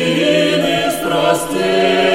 пучины страстей.